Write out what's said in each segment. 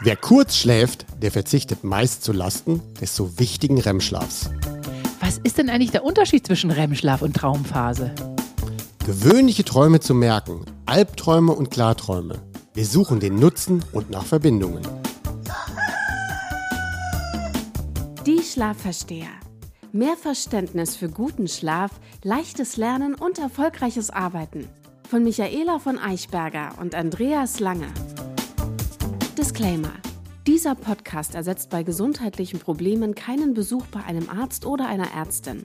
Wer kurz schläft, der verzichtet meist zu Lasten des so wichtigen REM-Schlafs. Was ist denn eigentlich der Unterschied zwischen REM-Schlaf und Traumphase? Gewöhnliche Träume zu merken, Albträume und Klarträume. Wir suchen den Nutzen und nach Verbindungen. Die Schlafversteher. Mehr Verständnis für guten Schlaf, leichtes Lernen und erfolgreiches Arbeiten. Von Michaela von Eichberger und Andreas Lange. Disclaimer. Dieser Podcast ersetzt bei gesundheitlichen Problemen keinen Besuch bei einem Arzt oder einer Ärztin.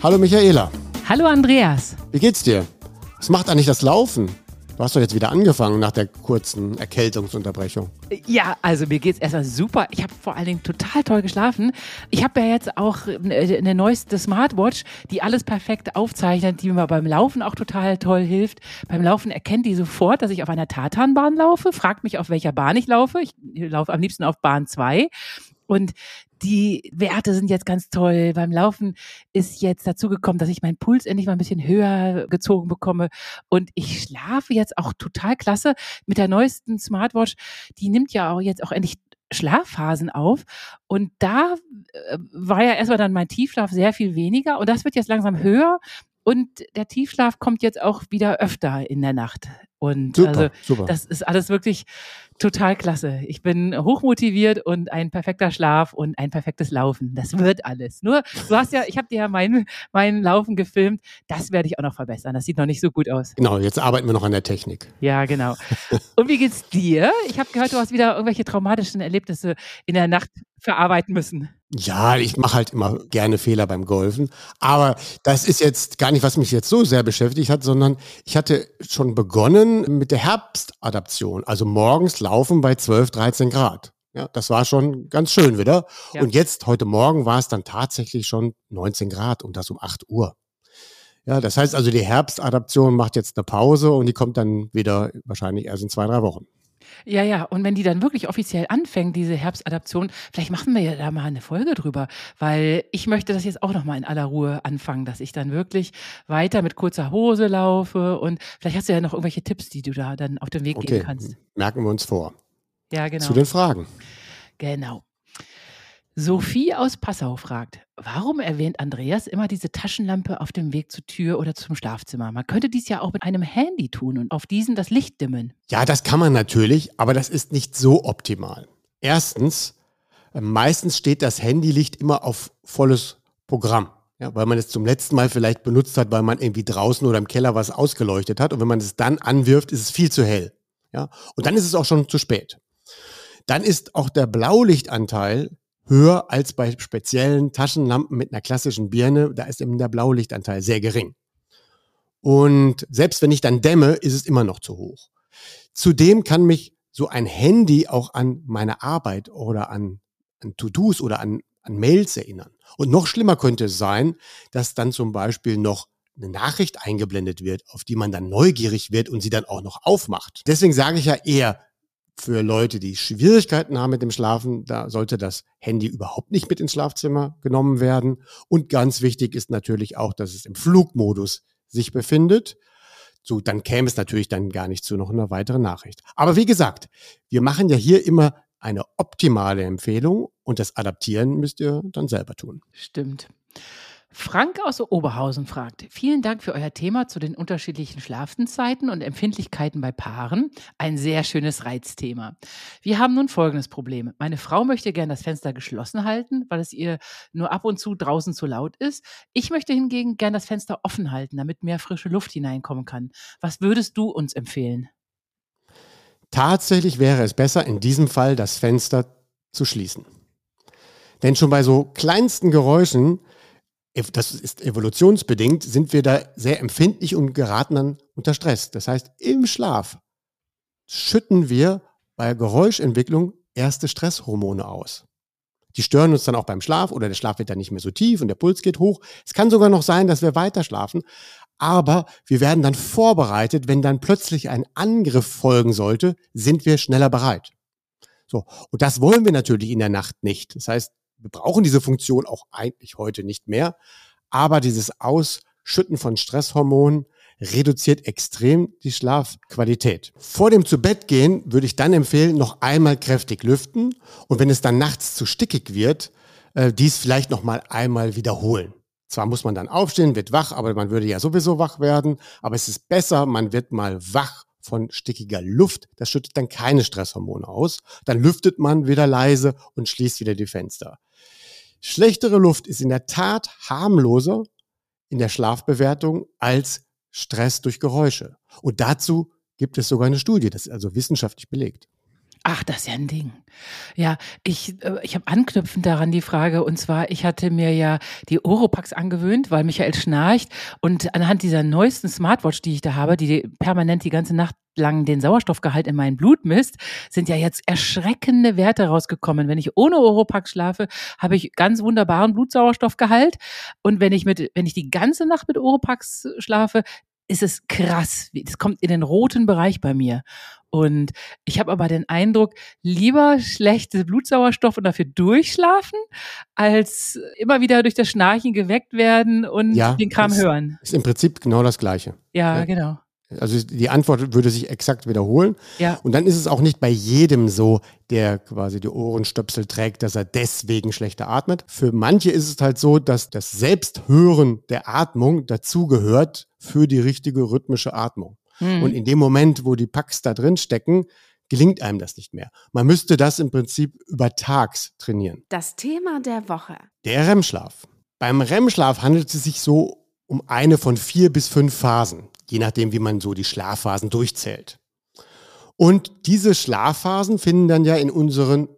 Hallo Michaela. Hallo Andreas. Wie geht's dir? Was macht eigentlich das Laufen? Du hast doch jetzt wieder angefangen nach der kurzen Erkältungsunterbrechung. Ja, also mir geht's erstmal super. Ich habe vor allen Dingen total toll geschlafen. Ich habe ja jetzt auch eine neueste Smartwatch, die alles perfekt aufzeichnet, die mir beim Laufen auch total toll hilft. Beim Laufen erkennt die sofort, dass ich auf einer Tatanbahn laufe, fragt mich, auf welcher Bahn ich laufe. Ich laufe am liebsten auf Bahn 2 und die Werte sind jetzt ganz toll. Beim Laufen ist jetzt dazu gekommen, dass ich meinen Puls endlich mal ein bisschen höher gezogen bekomme. Und ich schlafe jetzt auch total klasse mit der neuesten Smartwatch. Die nimmt ja auch jetzt auch endlich Schlafphasen auf. Und da äh, war ja erstmal dann mein Tiefschlaf sehr viel weniger. Und das wird jetzt langsam höher. Und der Tiefschlaf kommt jetzt auch wieder öfter in der Nacht. Und super, also super. das ist alles wirklich total klasse. Ich bin hochmotiviert und ein perfekter Schlaf und ein perfektes Laufen. Das wird alles. Nur, du hast ja, ich habe dir ja mein, mein Laufen gefilmt. Das werde ich auch noch verbessern. Das sieht noch nicht so gut aus. Genau, jetzt arbeiten wir noch an der Technik. Ja, genau. Und wie geht's dir? Ich habe gehört, du hast wieder irgendwelche traumatischen Erlebnisse in der Nacht verarbeiten müssen. Ja, ich mache halt immer gerne Fehler beim Golfen. Aber das ist jetzt gar nicht, was mich jetzt so sehr beschäftigt hat, sondern ich hatte schon begonnen mit der Herbstadaption. Also morgens laufen bei 12, 13 Grad. Ja, das war schon ganz schön wieder. Ja. Und jetzt, heute Morgen, war es dann tatsächlich schon 19 Grad und das um 8 Uhr. Ja, das heißt also, die Herbstadaption macht jetzt eine Pause und die kommt dann wieder wahrscheinlich erst in zwei, drei Wochen. Ja, ja. Und wenn die dann wirklich offiziell anfängt, diese Herbstadaption, vielleicht machen wir ja da mal eine Folge drüber, weil ich möchte das jetzt auch nochmal in aller Ruhe anfangen, dass ich dann wirklich weiter mit kurzer Hose laufe und vielleicht hast du ja noch irgendwelche Tipps, die du da dann auf den Weg okay. geben kannst. Merken wir uns vor. Ja, genau. Zu den Fragen. Genau. Sophie aus Passau fragt, warum erwähnt Andreas immer diese Taschenlampe auf dem Weg zur Tür oder zum Schlafzimmer? Man könnte dies ja auch mit einem Handy tun und auf diesen das Licht dimmen. Ja, das kann man natürlich, aber das ist nicht so optimal. Erstens, äh, meistens steht das Handylicht immer auf volles Programm. Ja, weil man es zum letzten Mal vielleicht benutzt hat, weil man irgendwie draußen oder im Keller was ausgeleuchtet hat. Und wenn man es dann anwirft, ist es viel zu hell. Ja, und dann ist es auch schon zu spät. Dann ist auch der Blaulichtanteil höher als bei speziellen Taschenlampen mit einer klassischen Birne. Da ist eben der Blaulichtanteil sehr gering. Und selbst wenn ich dann dämme, ist es immer noch zu hoch. Zudem kann mich so ein Handy auch an meine Arbeit oder an, an To-Dos oder an, an Mails erinnern. Und noch schlimmer könnte es sein, dass dann zum Beispiel noch eine Nachricht eingeblendet wird, auf die man dann neugierig wird und sie dann auch noch aufmacht. Deswegen sage ich ja eher, für Leute, die Schwierigkeiten haben mit dem Schlafen, da sollte das Handy überhaupt nicht mit ins Schlafzimmer genommen werden. Und ganz wichtig ist natürlich auch, dass es im Flugmodus sich befindet. So, dann käme es natürlich dann gar nicht zu noch einer weiteren Nachricht. Aber wie gesagt, wir machen ja hier immer eine optimale Empfehlung und das Adaptieren müsst ihr dann selber tun. Stimmt. Frank aus Oberhausen fragt, vielen Dank für euer Thema zu den unterschiedlichen Schlafenszeiten und Empfindlichkeiten bei Paaren. Ein sehr schönes Reizthema. Wir haben nun folgendes Problem. Meine Frau möchte gern das Fenster geschlossen halten, weil es ihr nur ab und zu draußen zu laut ist. Ich möchte hingegen gern das Fenster offen halten, damit mehr frische Luft hineinkommen kann. Was würdest du uns empfehlen? Tatsächlich wäre es besser, in diesem Fall das Fenster zu schließen. Denn schon bei so kleinsten Geräuschen das ist evolutionsbedingt, sind wir da sehr empfindlich und geraten dann unter Stress. Das heißt, im Schlaf schütten wir bei Geräuschentwicklung erste Stresshormone aus. Die stören uns dann auch beim Schlaf oder der Schlaf wird dann nicht mehr so tief und der Puls geht hoch. Es kann sogar noch sein, dass wir weiter schlafen, aber wir werden dann vorbereitet, wenn dann plötzlich ein Angriff folgen sollte, sind wir schneller bereit. So. Und das wollen wir natürlich in der Nacht nicht. Das heißt, wir brauchen diese Funktion auch eigentlich heute nicht mehr. Aber dieses Ausschütten von Stresshormonen, reduziert extrem die Schlafqualität. Vor dem Zubettgehen würde ich dann empfehlen, noch einmal kräftig lüften und wenn es dann nachts zu stickig wird, äh, dies vielleicht noch mal einmal wiederholen. Zwar muss man dann aufstehen, wird wach, aber man würde ja sowieso wach werden. Aber es ist besser, man wird mal wach von stickiger Luft. Das schüttet dann keine Stresshormone aus. Dann lüftet man wieder leise und schließt wieder die Fenster. Schlechtere Luft ist in der Tat harmloser in der Schlafbewertung als Stress durch Geräusche. Und dazu gibt es sogar eine Studie, das ist also wissenschaftlich belegt. Ach, das ist ja ein Ding. Ja, ich, äh, ich habe anknüpfend daran die Frage, und zwar, ich hatte mir ja die Oropax angewöhnt, weil Michael schnarcht. Und anhand dieser neuesten Smartwatch, die ich da habe, die permanent die ganze Nacht lang den Sauerstoffgehalt in mein Blut misst, sind ja jetzt erschreckende Werte rausgekommen. Wenn ich ohne Oropax schlafe, habe ich ganz wunderbaren Blutsauerstoffgehalt. Und wenn ich mit, wenn ich die ganze Nacht mit Oropax schlafe, ist es krass. Es kommt in den roten Bereich bei mir. Und ich habe aber den Eindruck, lieber schlechte Blutsauerstoff und dafür durchschlafen, als immer wieder durch das Schnarchen geweckt werden und ja, den Kram hören. Ist im Prinzip genau das Gleiche. Ja, ja, genau. Also die Antwort würde sich exakt wiederholen. Ja. Und dann ist es auch nicht bei jedem so, der quasi die Ohrenstöpsel trägt, dass er deswegen schlechter atmet. Für manche ist es halt so, dass das Selbsthören der Atmung dazugehört für die richtige rhythmische Atmung. Mhm. Und in dem Moment, wo die Packs da drin stecken, gelingt einem das nicht mehr. Man müsste das im Prinzip über Tags trainieren. Das Thema der Woche. Der REM-Schlaf. Beim REM-Schlaf handelt es sich so um eine von vier bis fünf Phasen, je nachdem, wie man so die Schlafphasen durchzählt. Und diese Schlafphasen finden dann ja in unseren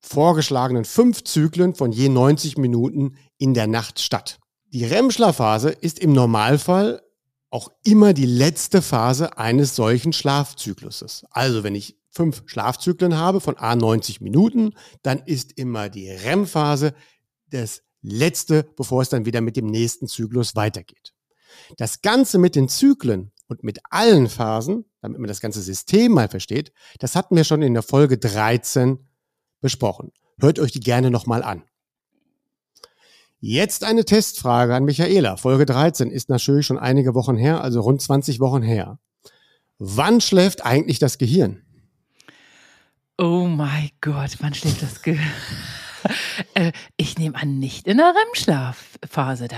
vorgeschlagenen fünf Zyklen von je 90 Minuten in der Nacht statt. Die REM-Schlafphase ist im Normalfall auch immer die letzte Phase eines solchen Schlafzykluses. Also wenn ich fünf Schlafzyklen habe von A 90 Minuten, dann ist immer die REM-Phase das letzte, bevor es dann wieder mit dem nächsten Zyklus weitergeht. Das Ganze mit den Zyklen und mit allen Phasen, damit man das ganze System mal versteht, das hatten wir schon in der Folge 13 besprochen. Hört euch die gerne nochmal an. Jetzt eine Testfrage an Michaela. Folge 13 ist natürlich schon einige Wochen her, also rund 20 Wochen her. Wann schläft eigentlich das Gehirn? Oh mein Gott, wann schläft das Gehirn? Äh, ich nehme an, nicht in der REM-Schlafphase.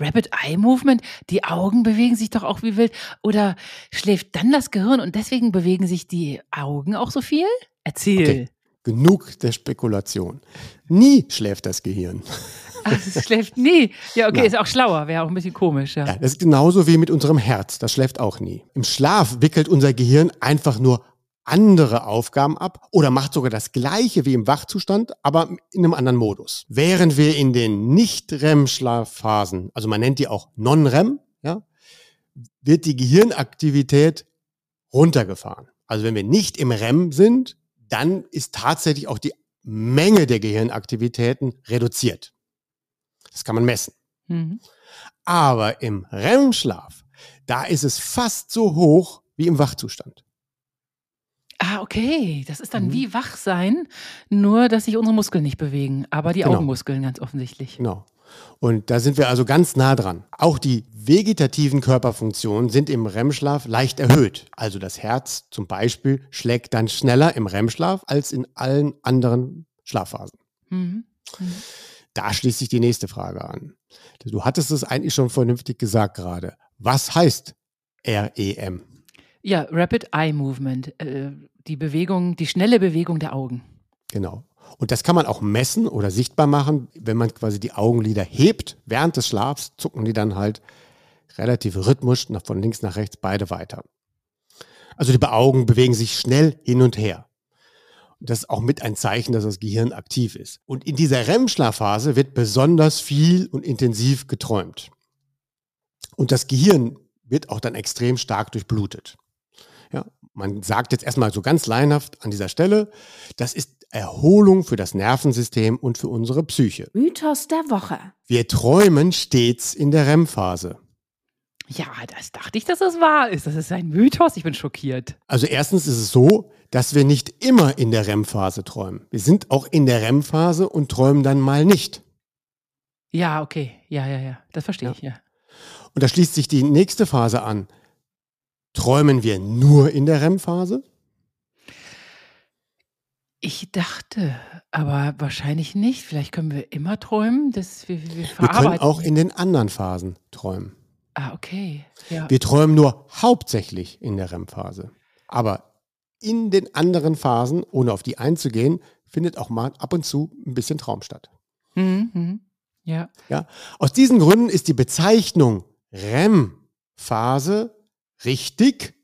Rapid Eye Movement, die Augen bewegen sich doch auch wie wild. Oder schläft dann das Gehirn und deswegen bewegen sich die Augen auch so viel? Erzähl. Okay. Genug der Spekulation. Nie schläft das Gehirn. Ach, es schläft nie. Ja, okay, ja. ist auch schlauer, wäre auch ein bisschen komisch. Ja. ja, das ist genauso wie mit unserem Herz. Das schläft auch nie. Im Schlaf wickelt unser Gehirn einfach nur andere Aufgaben ab oder macht sogar das gleiche wie im Wachzustand, aber in einem anderen Modus. Während wir in den Nicht-REM-Schlafphasen, also man nennt die auch Non-REM, ja, wird die Gehirnaktivität runtergefahren. Also wenn wir nicht im REM sind, dann ist tatsächlich auch die Menge der Gehirnaktivitäten reduziert. Das kann man messen. Mhm. Aber im REM-Schlaf, da ist es fast so hoch wie im Wachzustand. Ah, okay. Das ist dann mhm. wie Wachsein, nur dass sich unsere Muskeln nicht bewegen, aber die genau. Augenmuskeln ganz offensichtlich. Genau. Und da sind wir also ganz nah dran. Auch die vegetativen Körperfunktionen sind im REM-Schlaf leicht erhöht. Also das Herz zum Beispiel schlägt dann schneller im REM-Schlaf als in allen anderen Schlafphasen. Mhm. Mhm. Da schließt sich die nächste Frage an. Du hattest es eigentlich schon vernünftig gesagt gerade. Was heißt REM? Ja, Rapid Eye Movement, äh, die Bewegung, die schnelle Bewegung der Augen. Genau. Und das kann man auch messen oder sichtbar machen, wenn man quasi die Augenlider hebt. Während des Schlafs zucken die dann halt relativ rhythmisch von links nach rechts beide weiter. Also die Augen bewegen sich schnell hin und her. Das ist auch mit ein Zeichen, dass das Gehirn aktiv ist. Und in dieser REM-Schlafphase wird besonders viel und intensiv geträumt. Und das Gehirn wird auch dann extrem stark durchblutet. Ja, man sagt jetzt erstmal so ganz leinhaft an dieser Stelle, das ist Erholung für das Nervensystem und für unsere Psyche. Mythos der Woche. Wir träumen stets in der REM-Phase. Ja, das dachte ich, dass das wahr ist. Das ist ein Mythos. Ich bin schockiert. Also erstens ist es so, dass wir nicht immer in der REM-Phase träumen. Wir sind auch in der REM-Phase und träumen dann mal nicht. Ja, okay. Ja, ja, ja. Das verstehe ja. ich, ja. Und da schließt sich die nächste Phase an. träumen wir nur in der REM-Phase? Ich dachte, aber wahrscheinlich nicht. Vielleicht können wir immer träumen, dass wir, wir, wir Wir können auch in den anderen Phasen träumen. Ah, okay. Ja. Wir träumen nur hauptsächlich in der REM-Phase. Aber in den anderen Phasen, ohne auf die einzugehen, findet auch mal ab und zu ein bisschen Traum statt. Mhm, mhm. Ja. Ja? Aus diesen Gründen ist die Bezeichnung REM-Phase richtig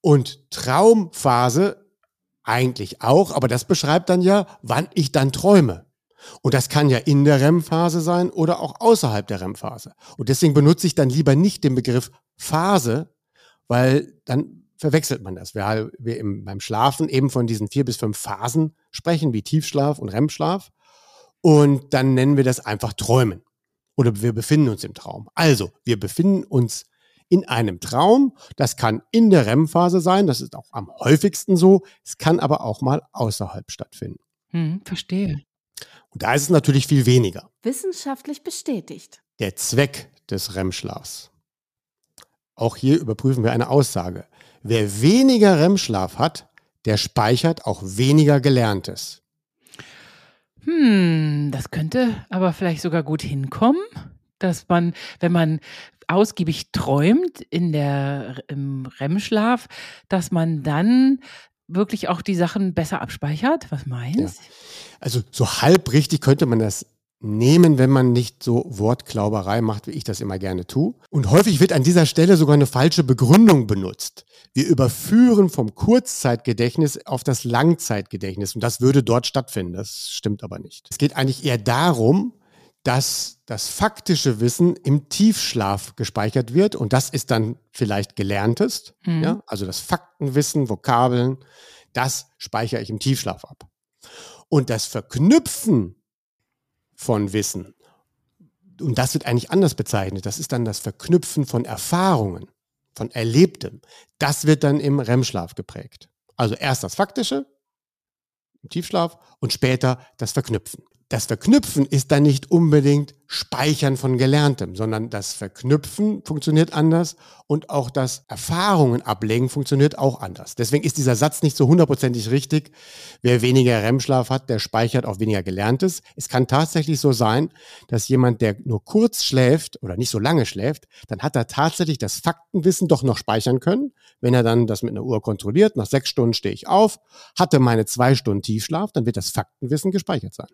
und Traumphase eigentlich auch, aber das beschreibt dann ja, wann ich dann träume. Und das kann ja in der REM-Phase sein oder auch außerhalb der REM-Phase. Und deswegen benutze ich dann lieber nicht den Begriff Phase, weil dann verwechselt man das. Weil wir im, beim Schlafen eben von diesen vier bis fünf Phasen sprechen, wie Tiefschlaf und REM-Schlaf. Und dann nennen wir das einfach Träumen. Oder wir befinden uns im Traum. Also, wir befinden uns in einem Traum. Das kann in der REM-Phase sein, das ist auch am häufigsten so. Es kann aber auch mal außerhalb stattfinden. Hm, verstehe. Und da ist es natürlich viel weniger. Wissenschaftlich bestätigt. Der Zweck des REM-Schlafs. Auch hier überprüfen wir eine Aussage. Wer weniger REM-Schlaf hat, der speichert auch weniger Gelerntes. Hm, das könnte aber vielleicht sogar gut hinkommen, dass man, wenn man ausgiebig träumt in der, im REM-Schlaf, dass man dann wirklich auch die Sachen besser abspeichert. Was meinst? Ja. Also so halb richtig könnte man das nehmen, wenn man nicht so Wortklauberei macht, wie ich das immer gerne tue. Und häufig wird an dieser Stelle sogar eine falsche Begründung benutzt. Wir überführen vom Kurzzeitgedächtnis auf das Langzeitgedächtnis und das würde dort stattfinden. Das stimmt aber nicht. Es geht eigentlich eher darum, dass das faktische Wissen im Tiefschlaf gespeichert wird und das ist dann vielleicht gelerntes, Mhm. ja, also das Faktenwissen, Vokabeln, das speichere ich im Tiefschlaf ab. Und das Verknüpfen von Wissen, und das wird eigentlich anders bezeichnet, das ist dann das Verknüpfen von Erfahrungen, von Erlebtem, das wird dann im REM-Schlaf geprägt. Also erst das Faktische im Tiefschlaf und später das Verknüpfen. Das Verknüpfen ist dann nicht unbedingt Speichern von Gelerntem, sondern das Verknüpfen funktioniert anders und auch das Erfahrungen ablegen funktioniert auch anders. Deswegen ist dieser Satz nicht so hundertprozentig richtig. Wer weniger REM-Schlaf hat, der speichert auch weniger Gelerntes. Es kann tatsächlich so sein, dass jemand, der nur kurz schläft oder nicht so lange schläft, dann hat er tatsächlich das Faktenwissen doch noch speichern können. Wenn er dann das mit einer Uhr kontrolliert, nach sechs Stunden stehe ich auf, hatte meine zwei Stunden Tiefschlaf, dann wird das Faktenwissen gespeichert sein.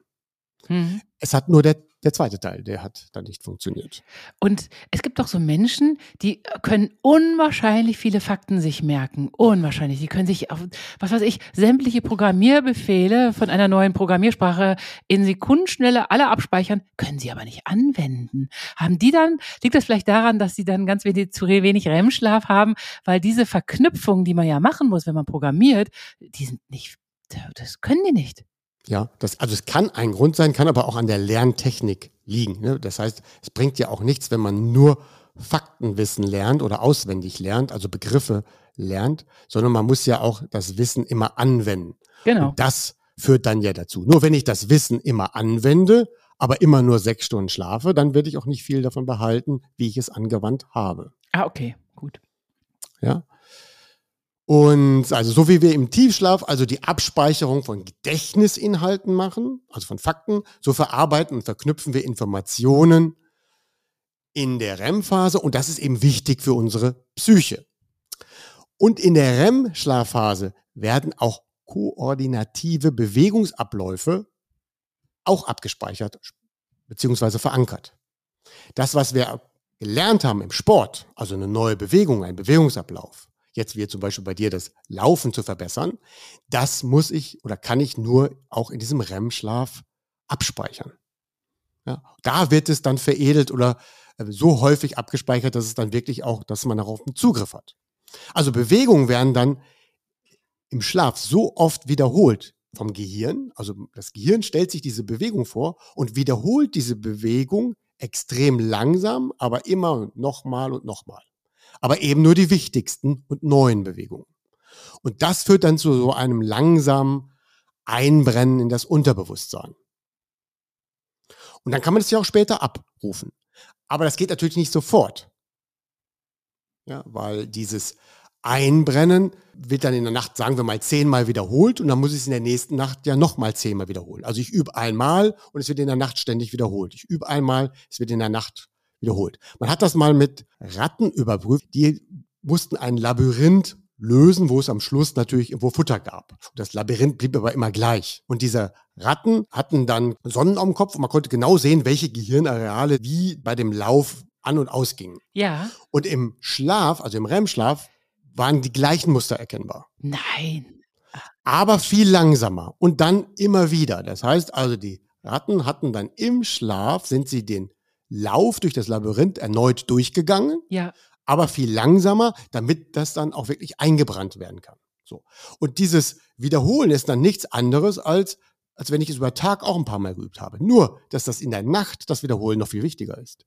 Mhm. Es hat nur der, der zweite Teil, der hat dann nicht funktioniert. Und es gibt doch so Menschen, die können unwahrscheinlich viele Fakten sich merken. Unwahrscheinlich. Die können sich auf, was weiß ich, sämtliche Programmierbefehle von einer neuen Programmiersprache in Sekundenschnelle alle abspeichern, können sie aber nicht anwenden. Haben die dann, liegt das vielleicht daran, dass sie dann ganz wenig, zu wenig REM-Schlaf haben, weil diese Verknüpfungen, die man ja machen muss, wenn man programmiert, die sind nicht, das können die nicht. Ja, das, also es kann ein Grund sein, kann aber auch an der Lerntechnik liegen. Ne? Das heißt, es bringt ja auch nichts, wenn man nur Faktenwissen lernt oder auswendig lernt, also Begriffe lernt, sondern man muss ja auch das Wissen immer anwenden. Genau. Und das führt dann ja dazu. Nur wenn ich das Wissen immer anwende, aber immer nur sechs Stunden schlafe, dann werde ich auch nicht viel davon behalten, wie ich es angewandt habe. Ah, okay, gut. Ja. Und also so wie wir im Tiefschlaf also die Abspeicherung von Gedächtnisinhalten machen, also von Fakten, so verarbeiten und verknüpfen wir Informationen in der REM-Phase und das ist eben wichtig für unsere Psyche. Und in der REM-Schlafphase werden auch koordinative Bewegungsabläufe auch abgespeichert bzw. verankert. Das, was wir gelernt haben im Sport, also eine neue Bewegung, ein Bewegungsablauf, jetzt wie zum Beispiel bei dir das Laufen zu verbessern, das muss ich oder kann ich nur auch in diesem REM-Schlaf abspeichern. Ja, da wird es dann veredelt oder äh, so häufig abgespeichert, dass es dann wirklich auch, dass man darauf einen Zugriff hat. Also Bewegungen werden dann im Schlaf so oft wiederholt vom Gehirn. Also das Gehirn stellt sich diese Bewegung vor und wiederholt diese Bewegung extrem langsam, aber immer und nochmal und nochmal. Aber eben nur die wichtigsten und neuen Bewegungen. Und das führt dann zu so einem langsamen Einbrennen in das Unterbewusstsein. Und dann kann man das ja auch später abrufen. Aber das geht natürlich nicht sofort. Ja, weil dieses Einbrennen wird dann in der Nacht, sagen wir mal, zehnmal wiederholt und dann muss ich es in der nächsten Nacht ja nochmal zehnmal wiederholen. Also ich übe einmal und es wird in der Nacht ständig wiederholt. Ich übe einmal, es wird in der Nacht wiederholt. Man hat das mal mit Ratten überprüft, die mussten ein Labyrinth lösen, wo es am Schluss natürlich irgendwo Futter gab. Das Labyrinth blieb aber immer gleich. Und diese Ratten hatten dann Sonnen am Kopf und man konnte genau sehen, welche Gehirnareale wie bei dem Lauf an und ausgingen. Ja. Und im Schlaf, also im REM-Schlaf, waren die gleichen Muster erkennbar. Nein. Aber viel langsamer und dann immer wieder. Das heißt also, die Ratten hatten dann im Schlaf, sind sie den Lauf durch das Labyrinth erneut durchgegangen, Ja. aber viel langsamer, damit das dann auch wirklich eingebrannt werden kann. So. Und dieses Wiederholen ist dann nichts anderes als, als wenn ich es über Tag auch ein paar Mal geübt habe. Nur, dass das in der Nacht das Wiederholen noch viel wichtiger ist.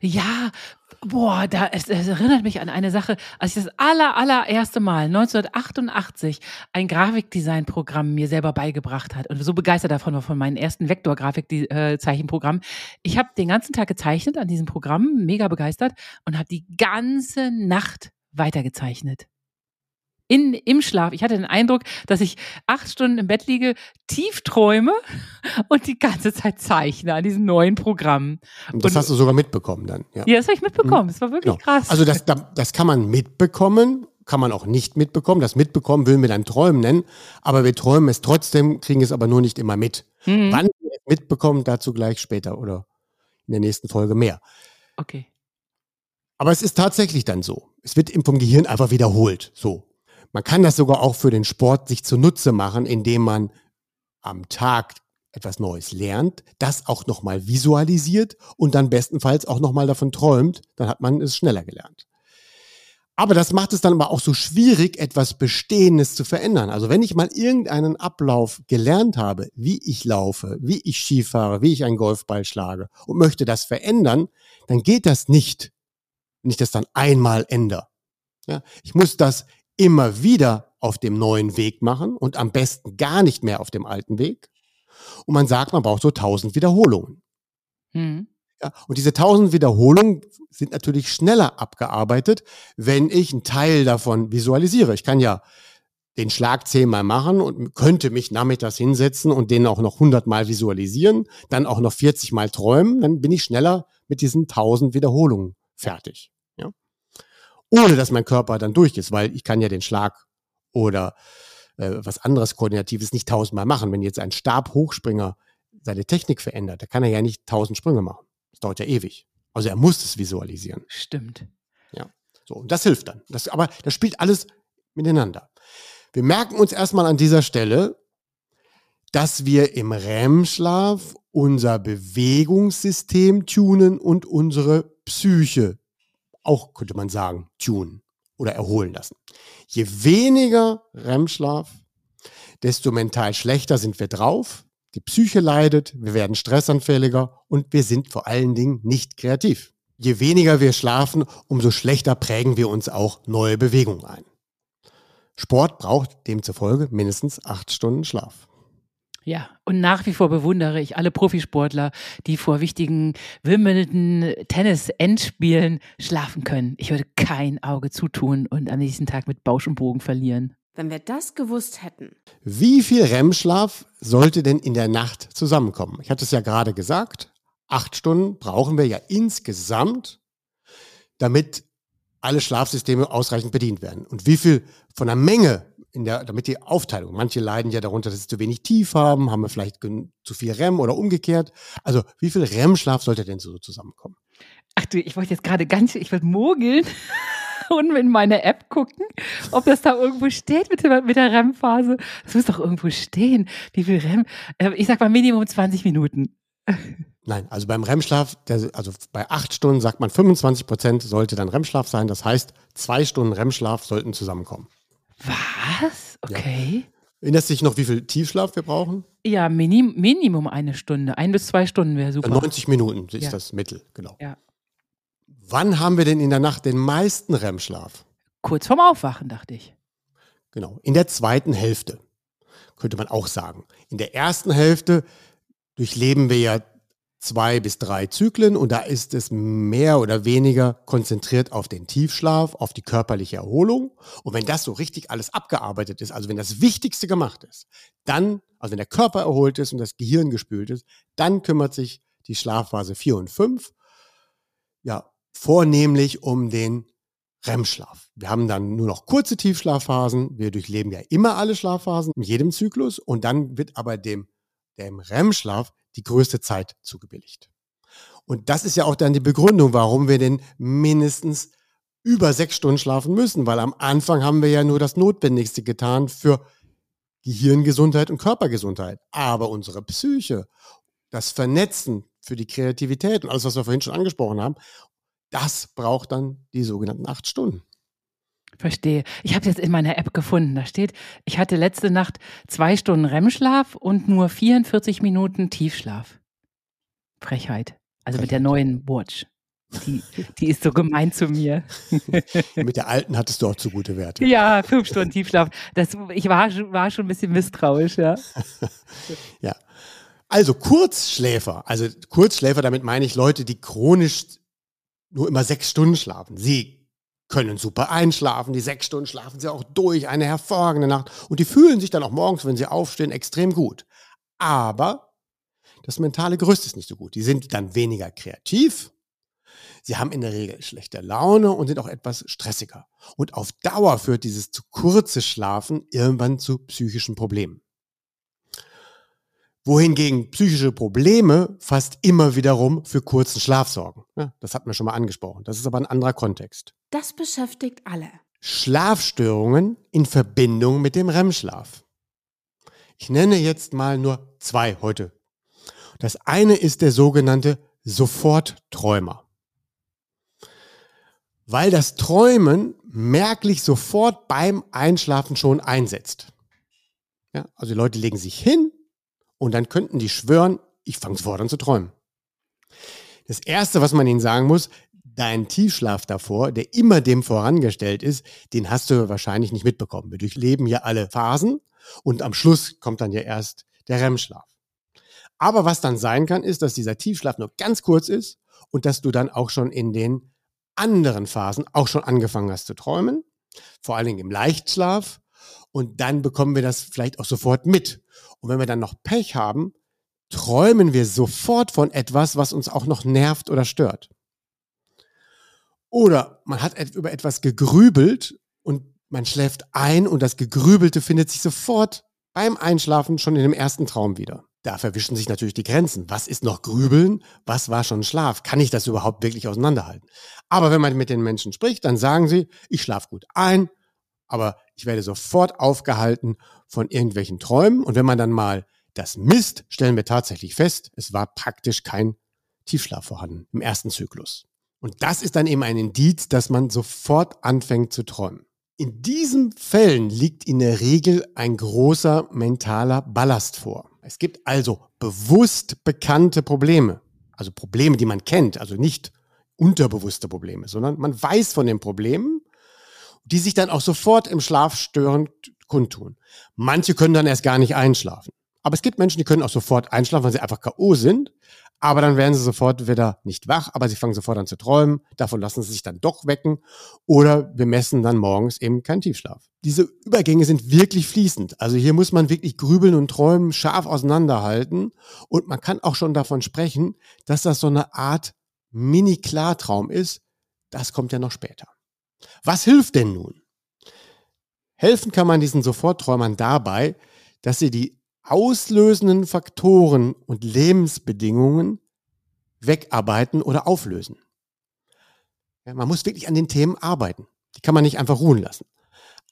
Ja, boah, da, es, es erinnert mich an eine Sache, als ich das aller, allererste Mal 1988 ein Grafikdesign-Programm mir selber beigebracht hat und so begeistert davon war von meinem ersten Vektor-Grafik-Zeichenprogramm. Ich habe den ganzen Tag gezeichnet an diesem Programm, mega begeistert und habe die ganze Nacht weitergezeichnet. In, Im Schlaf. Ich hatte den Eindruck, dass ich acht Stunden im Bett liege, tief träume und die ganze Zeit zeichne an diesem neuen Programm. Und das Und- hast du sogar mitbekommen dann. Ja. Ja, das habe ich mitbekommen. Das war wirklich Genau. krass. Also das, da- das kann man mitbekommen, kann man auch nicht mitbekommen. Das Mitbekommen will wir dann Träumen nennen, aber wir träumen es trotzdem, kriegen es aber nur nicht immer mit. Mhm. Wann wir es mitbekommen, dazu gleich später oder in der nächsten Folge mehr. Okay. Aber es ist tatsächlich dann so. Es wird vom Gehirn einfach wiederholt. So. Man kann das sogar auch für den Sport sich zunutze machen, indem man am Tag etwas Neues lernt, das auch nochmal visualisiert und dann bestenfalls auch nochmal davon träumt, dann hat man es schneller gelernt. Aber das macht es dann aber auch so schwierig, etwas Bestehendes zu verändern. Also wenn ich mal irgendeinen Ablauf gelernt habe, wie ich laufe, wie ich Skifahre, wie ich einen Golfball schlage und möchte das verändern, dann geht das nicht, wenn ich das dann einmal ändere. Ja, ich muss das immer wieder auf dem neuen Weg machen und am besten gar nicht mehr auf dem alten Weg. Und man sagt, man braucht so 1000 Wiederholungen. Mhm. Ja, und diese 1000 Wiederholungen sind natürlich schneller abgearbeitet, wenn ich einen Teil davon visualisiere. Ich kann ja den Schlag zehnmal machen und könnte mich nachmittags hinsetzen und den auch noch 100 Mal visualisieren, dann auch noch 40 Mal träumen, dann bin ich schneller mit diesen 1000 Wiederholungen fertig. Ja? Ohne dass mein Körper dann durch ist, weil ich kann ja den Schlag oder äh, was anderes Koordinatives nicht tausendmal machen. Wenn jetzt ein Stabhochspringer seine Technik verändert, da kann er ja nicht tausend Sprünge machen. Das dauert ja ewig. Also er muss es visualisieren. Stimmt. So, und das hilft dann. Das, aber das spielt alles miteinander. Wir merken uns erstmal an dieser Stelle, dass wir im REM-Schlaf unser Bewegungssystem tunen und unsere Psyche auch, könnte man sagen, tunen oder erholen lassen. Je weniger REM-Schlaf, desto mental schlechter sind wir drauf. Die Psyche leidet, wir werden stressanfälliger und wir sind vor allen Dingen nicht kreativ. Je weniger wir schlafen, umso schlechter prägen wir uns auch neue Bewegungen ein. Sport braucht demzufolge mindestens acht Stunden Schlaf. Ja, und nach wie vor bewundere ich alle Profisportler, die vor wichtigen Wimbledon Tennis-Endspielen schlafen können. Ich würde kein Auge zutun und am nächsten Tag mit Bausch und Bogen verlieren. Wenn wir das gewusst hätten. Wie viel REM-Schlaf sollte denn in der Nacht zusammenkommen? Ich hatte es ja gerade gesagt, acht Stunden brauchen wir ja insgesamt, damit alle Schlafsysteme ausreichend bedient werden. Und wie viel von der Menge, in der, damit die Aufteilung, manche leiden ja darunter, dass sie zu wenig tief haben, haben wir vielleicht zu viel REM oder umgekehrt. Also wie viel REM-Schlaf sollte denn so zusammenkommen? Ach du, ich wollte jetzt gerade ganz, ich wollte mogeln und in meine App gucken, ob das da irgendwo steht mit der, mit der REM-Phase. Das muss doch irgendwo stehen. Wie viel REM? Äh, Ich sag mal Minimum 20 Minuten. Nein, also beim REM-Schlaf, also bei acht Stunden sagt man 25 Prozent sollte dann REM-Schlaf sein. Das heißt, zwei Stunden REM-Schlaf sollten zusammenkommen. Was? Okay. Erinnerst du dich noch, wie viel Tiefschlaf wir brauchen? Ja, Minim, Minimum eine Stunde. Ein bis zwei Stunden wäre super. 90 Minuten ist Ja. das Mittel, genau. Ja. Wann haben wir denn in der Nacht den meisten REM-Schlaf? Kurz vorm Aufwachen, dachte ich. Genau, in der zweiten Hälfte, könnte man auch sagen. In der ersten Hälfte durchleben wir ja zwei bis drei Zyklen und da ist es mehr oder weniger konzentriert auf den Tiefschlaf, auf die körperliche Erholung. Und wenn das so richtig alles abgearbeitet ist, also wenn das Wichtigste gemacht ist, dann, also wenn der Körper erholt ist und das Gehirn gespült ist, dann kümmert sich die Schlafphase 4 und 5 ja vornehmlich um den REM-Schlaf. Wir haben dann nur noch kurze Tiefschlafphasen. Wir durchleben ja immer alle Schlafphasen in jedem Zyklus und dann wird aber dem, dem REM-Schlaf die größte Zeit zugebilligt. Und das ist ja auch dann die Begründung, warum wir denn mindestens über sechs Stunden schlafen müssen, weil am Anfang haben wir ja nur das Notwendigste getan für Gehirngesundheit und Körpergesundheit. Aber unsere Psyche, das Vernetzen für die Kreativität und alles, was wir vorhin schon angesprochen haben, das braucht dann die sogenannten acht Stunden. Verstehe. Ich habe jetzt in meiner App gefunden. Da steht, ich hatte letzte Nacht zwei Stunden REM-Schlaf und nur 44 Minuten Tiefschlaf. Frechheit. Also Frechheit. mit der neuen Watch. Die, die ist so gemein zu mir. mit der alten hattest du auch zu gute Werte. Ja, fünf Stunden Tiefschlaf. Das, ich war, war schon ein bisschen misstrauisch, ja. ja. Also Kurzschläfer, also Kurzschläfer, damit meine ich Leute, die chronisch nur immer sechs Stunden schlafen. Sie können super einschlafen, die sechs Stunden schlafen sie auch durch, eine hervorragende Nacht und die fühlen sich dann auch morgens, wenn sie aufstehen, extrem gut. Aber das mentale Gerüst ist nicht so gut. Die sind dann weniger kreativ, sie haben in der Regel schlechte Laune und sind auch etwas stressiger. Und auf Dauer führt dieses zu kurze Schlafen irgendwann zu psychischen Problemen wohingegen psychische Probleme fast immer wiederum für kurzen Schlaf sorgen. Ja, das hatten wir schon mal angesprochen. Das ist aber ein anderer Kontext. Das beschäftigt alle. Schlafstörungen in Verbindung mit dem REM-Schlaf. Ich nenne jetzt mal nur zwei heute. Das eine ist der sogenannte Sofortträumer. Weil das Träumen merklich sofort beim Einschlafen schon einsetzt. Ja, also die Leute legen sich hin, und dann könnten die schwören, ich fange sofort an zu träumen. Das Erste, was man ihnen sagen muss, dein Tiefschlaf davor, der immer dem vorangestellt ist, den hast du wahrscheinlich nicht mitbekommen. Wir durchleben ja alle Phasen und am Schluss kommt dann ja erst der REM-Schlaf. Aber was dann sein kann, ist, dass dieser Tiefschlaf nur ganz kurz ist und dass du dann auch schon in den anderen Phasen auch schon angefangen hast zu träumen, vor allen Dingen im Leichtschlaf. Und dann bekommen wir das vielleicht auch sofort mit. Und wenn wir dann noch Pech haben, träumen wir sofort von etwas, was uns auch noch nervt oder stört. Oder man hat über etwas gegrübelt und man schläft ein und das Gegrübelte findet sich sofort beim Einschlafen schon in dem ersten Traum wieder. Da verwischen sich natürlich die Grenzen. Was ist noch Grübeln? Was war schon Schlaf? Kann ich das überhaupt wirklich auseinanderhalten? Aber wenn man mit den Menschen spricht, dann sagen sie, ich schlafe gut ein, aber ich werde sofort aufgehalten von irgendwelchen Träumen. Und wenn man dann mal das misst, stellen wir tatsächlich fest, es war praktisch kein Tiefschlaf vorhanden im ersten Zyklus. Und das ist dann eben ein Indiz, dass man sofort anfängt zu träumen. In diesen Fällen liegt in der Regel ein großer mentaler Ballast vor. Es gibt also bewusst bekannte Probleme, also Probleme, die man kennt, also nicht unterbewusste Probleme, sondern man weiß von den Problemen die sich dann auch sofort im Schlaf störend kundtun. Manche können dann erst gar nicht einschlafen. Aber es gibt Menschen, die können auch sofort einschlafen, weil sie einfach K.O. sind. Aber dann werden sie sofort wieder nicht wach, aber sie fangen sofort an zu träumen. Davon lassen sie sich dann doch wecken. Oder wir messen dann morgens eben keinen Tiefschlaf. Diese Übergänge sind wirklich fließend. Also hier muss man wirklich grübeln und träumen scharf auseinanderhalten. Und man kann auch schon davon sprechen, dass das so eine Art Mini-Klartraum ist. Das kommt ja noch später. Was hilft denn nun? Helfen kann man diesen Sofortträumern dabei, dass sie die auslösenden Faktoren und Lebensbedingungen wegarbeiten oder auflösen. Ja, man muss wirklich an den Themen arbeiten. Die kann man nicht einfach ruhen lassen.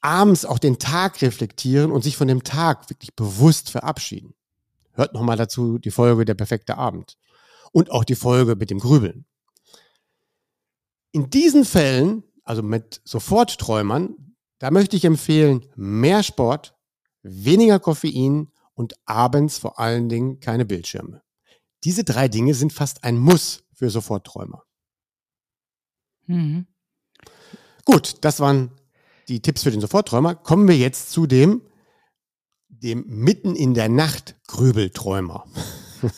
Abends auch den Tag reflektieren und sich von dem Tag wirklich bewusst verabschieden. Hört nochmal dazu die Folge Der perfekte Abend. Und auch die Folge mit dem Grübeln. In diesen Fällen also mit Sofortträumern, da möchte ich empfehlen, mehr Sport, weniger Koffein und abends vor allen Dingen keine Bildschirme. Diese drei Dinge sind fast ein Muss für Sofortträumer. Mhm. Gut, das waren die Tipps für den Sofortträumer. Kommen wir jetzt zu dem, dem mitten in der Nacht Grübelträumer.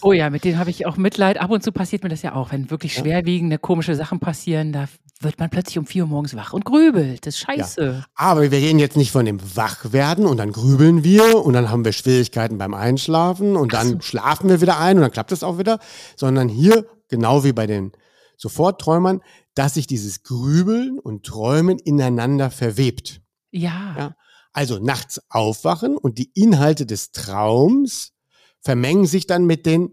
Oh ja, mit denen habe ich auch Mitleid. Ab und zu passiert mir das ja auch, wenn wirklich schwerwiegende, komische Sachen passieren, da wird man plötzlich um vier Uhr morgens wach und grübelt. Das ist scheiße. Ja. Aber wir reden jetzt nicht von dem Wachwerden und dann grübeln wir und dann haben wir Schwierigkeiten beim Einschlafen und dann so. schlafen wir wieder ein und dann klappt es auch wieder, sondern hier, genau wie bei den Sofortträumern, dass sich dieses Grübeln und Träumen ineinander verwebt. Ja. ja. Also nachts aufwachen und die Inhalte des Traums vermengen sich dann mit den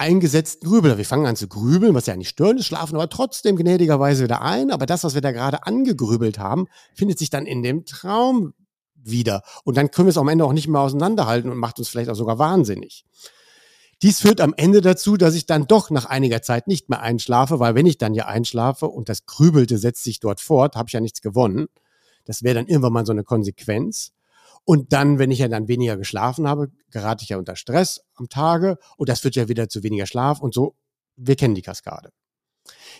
eingesetzten Grübeln. Wir fangen an zu grübeln, was ja nicht stört ist, schlafen aber trotzdem gnädigerweise wieder ein. Aber das, was wir da gerade angegrübelt haben, findet sich dann in dem Traum wieder. Und dann können wir es am Ende auch nicht mehr auseinanderhalten und macht uns vielleicht auch sogar wahnsinnig. Dies führt am Ende dazu, dass ich dann doch nach einiger Zeit nicht mehr einschlafe, weil wenn ich dann ja einschlafe und das Grübelte setzt sich dort fort, habe ich ja nichts gewonnen. Das wäre dann irgendwann mal so eine Konsequenz. Und dann, wenn ich ja dann weniger geschlafen habe, gerate ich ja unter Stress am Tage und das führt ja wieder zu weniger Schlaf und so. Wir kennen die Kaskade.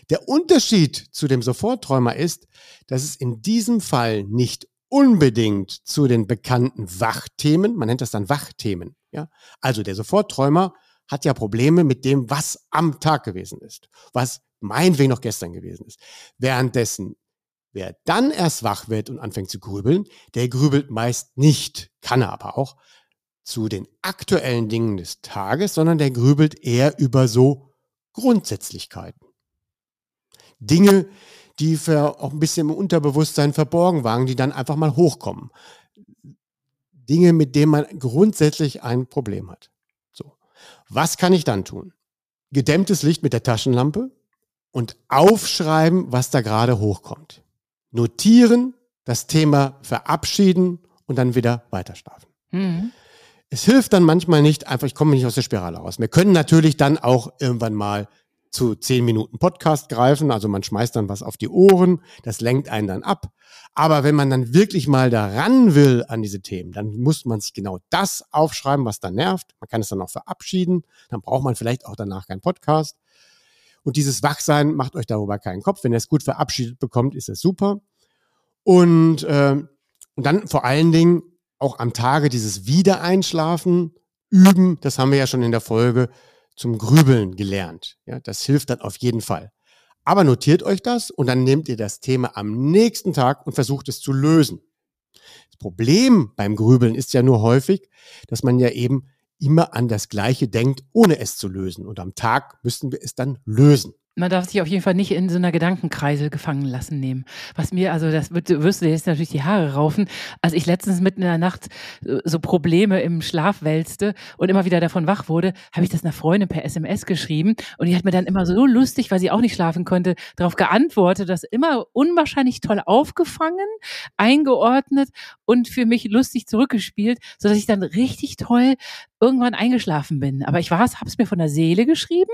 Der Unterschied zu dem Sofortträumer ist, dass es in diesem Fall nicht unbedingt zu den bekannten Wachthemen, man nennt das dann Wachthemen, ja. Also der Sofortträumer hat ja Probleme mit dem, was am Tag gewesen ist, was meinetwegen noch gestern gewesen ist. Währenddessen Wer dann erst wach wird und anfängt zu grübeln, der grübelt meist nicht, kann er aber auch, zu den aktuellen Dingen des Tages, sondern der grübelt eher über so Grundsätzlichkeiten. Dinge, die für auch ein bisschen im Unterbewusstsein verborgen waren, die dann einfach mal hochkommen. Dinge, mit denen man grundsätzlich ein Problem hat. So. Was kann ich dann tun? Gedämmtes Licht mit der Taschenlampe und aufschreiben, was da gerade hochkommt notieren, das Thema verabschieden und dann wieder weiter schlafen. Mhm. Es hilft dann manchmal nicht, einfach, ich komme nicht aus der Spirale raus. Wir können natürlich dann auch irgendwann mal zu zehn Minuten Podcast greifen, also man schmeißt dann was auf die Ohren, das lenkt einen dann ab. Aber wenn man dann wirklich mal daran will an diese Themen, dann muss man sich genau das aufschreiben, was da nervt. Man kann es dann auch verabschieden, dann braucht man vielleicht auch danach keinen Podcast. Und dieses Wachsein macht euch darüber keinen Kopf. Wenn ihr es gut verabschiedet bekommt, ist es super. Und, äh, und dann vor allen Dingen auch am Tage dieses Wiedereinschlafen üben. Das haben wir ja schon in der Folge zum Grübeln gelernt. Ja, das hilft dann auf jeden Fall. Aber notiert euch das und dann nehmt ihr das Thema am nächsten Tag und versucht es zu lösen. Das Problem beim Grübeln ist ja nur häufig, dass man ja eben immer an das Gleiche denkt, ohne es zu lösen. Und am Tag müssten wir es dann lösen. Man darf sich auf jeden Fall nicht in so einer Gedankenkreisel gefangen lassen nehmen. Was mir, also das wird, wirst du jetzt natürlich die Haare raufen, als ich letztens mitten in der Nacht äh, so Probleme im Schlaf wälzte und immer wieder davon wach wurde, habe ich das einer Freundin per SMS geschrieben und die hat mir dann immer so lustig, weil sie auch nicht schlafen konnte, darauf geantwortet, das immer unwahrscheinlich toll aufgefangen, eingeordnet und für mich lustig zurückgespielt, sodass ich dann richtig toll irgendwann eingeschlafen bin. Aber ich war es, habe es mir von der Seele geschrieben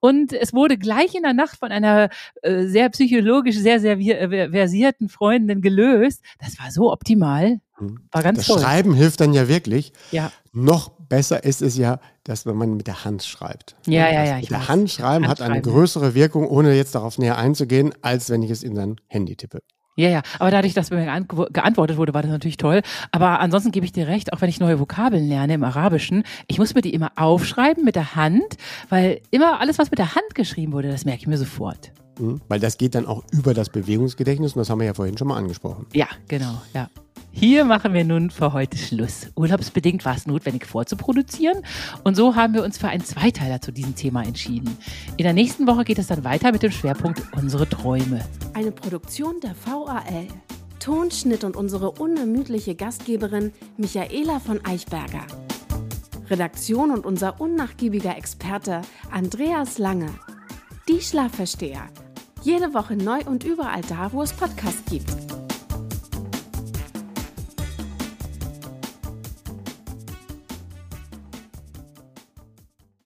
und es wurde gleich in der Nacht von einer äh, sehr psychologisch sehr, sehr äh, versierten Freundin gelöst. Das war so optimal. Hm. War ganz das toll. Schreiben hilft dann ja wirklich. Ja. Noch besser ist es ja, dass wenn man mit der Hand schreibt. Ja, ja, ja. Mit der Hand schreiben hat eine größere Wirkung, ohne jetzt darauf näher einzugehen, als wenn ich es in sein Handy tippe. Ja, ja, aber dadurch, dass mir geantwortet wurde, war das natürlich toll. Aber ansonsten gebe ich dir recht, auch wenn ich neue Vokabeln lerne im Arabischen, ich muss mir die immer aufschreiben mit der Hand, weil immer alles, was mit der Hand geschrieben wurde, das merke ich mir sofort. Mhm, weil das geht dann auch über das Bewegungsgedächtnis und das haben wir ja vorhin schon mal angesprochen. Ja, genau, ja. Hier machen wir nun für heute Schluss. Urlaubsbedingt war es notwendig vorzuproduzieren und so haben wir uns für einen Zweiteiler zu diesem Thema entschieden. In der nächsten Woche geht es dann weiter mit dem Schwerpunkt unsere Träume. Eine Produktion der VAL. Tonschnitt und unsere unermüdliche Gastgeberin Michaela von Eichberger. Redaktion und unser unnachgiebiger Experte Andreas Lange. Die Schlafversteher. Jede Woche neu und überall da, wo es Podcasts gibt.